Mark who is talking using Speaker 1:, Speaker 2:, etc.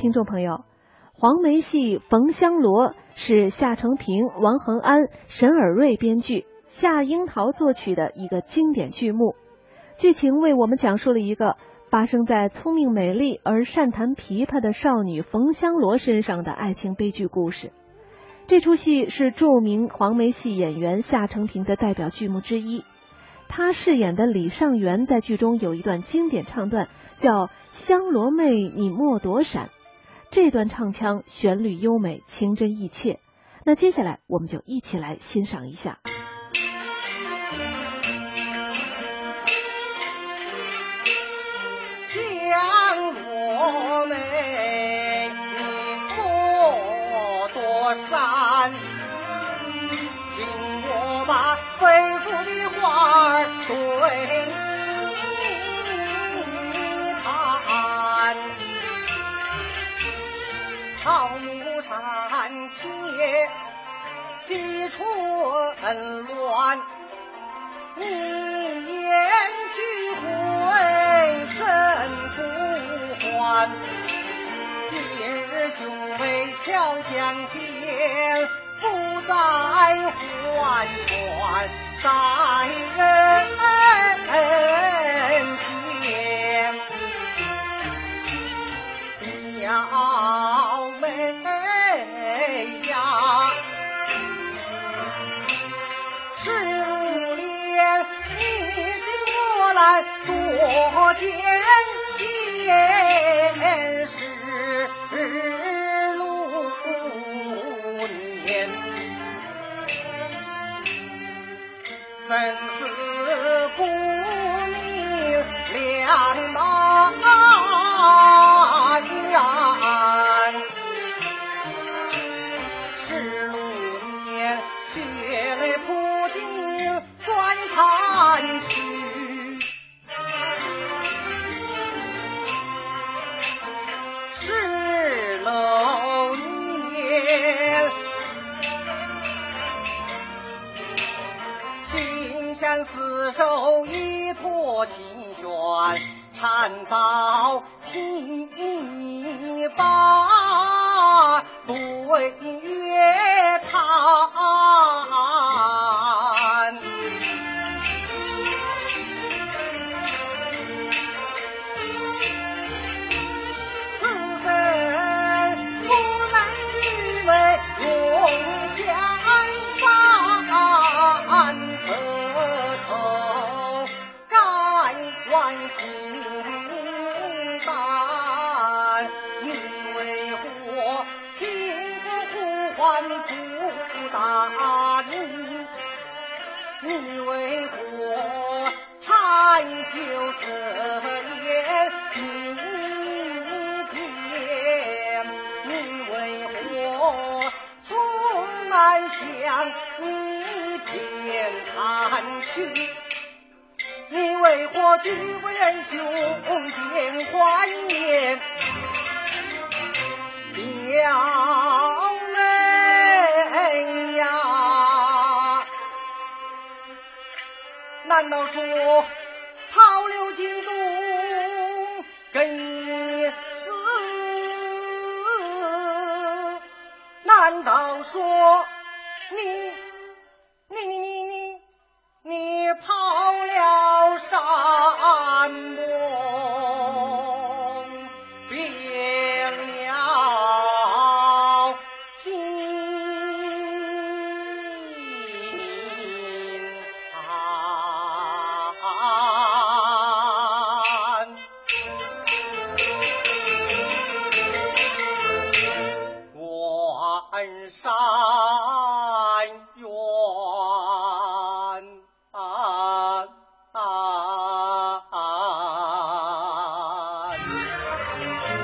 Speaker 1: 听众朋友，黄梅戏《冯香罗》是夏承平、王恒安、沈尔瑞编剧，夏樱桃作曲的一个经典剧目。剧情为我们讲述了一个发生在聪明美丽而善弹琵琶的少女冯香罗身上的爱情悲剧故事。这出戏是著名黄梅戏演员夏承平的代表剧目之一。他饰演的李尚元在剧中有一段经典唱段，叫“香罗妹，你莫躲闪”。这段唱腔旋律优美，情真意切。那接下来我们就一起来欣赏一下。
Speaker 2: 香罗妹，你莫躲闪，听我把肺腑的话儿对。木山切，气春乱，你言聚会怎不还？今日兄妹巧相见，不再还船在人多艰险是路年，生死不死手，一托琴弦，缠到琵琶拆袖遮掩一片？你为何从南向一片看去？你为何举为人兄变欢颜？表。难道说？逃了京都跟你死？难道说你你你你你你跑了山？恩杀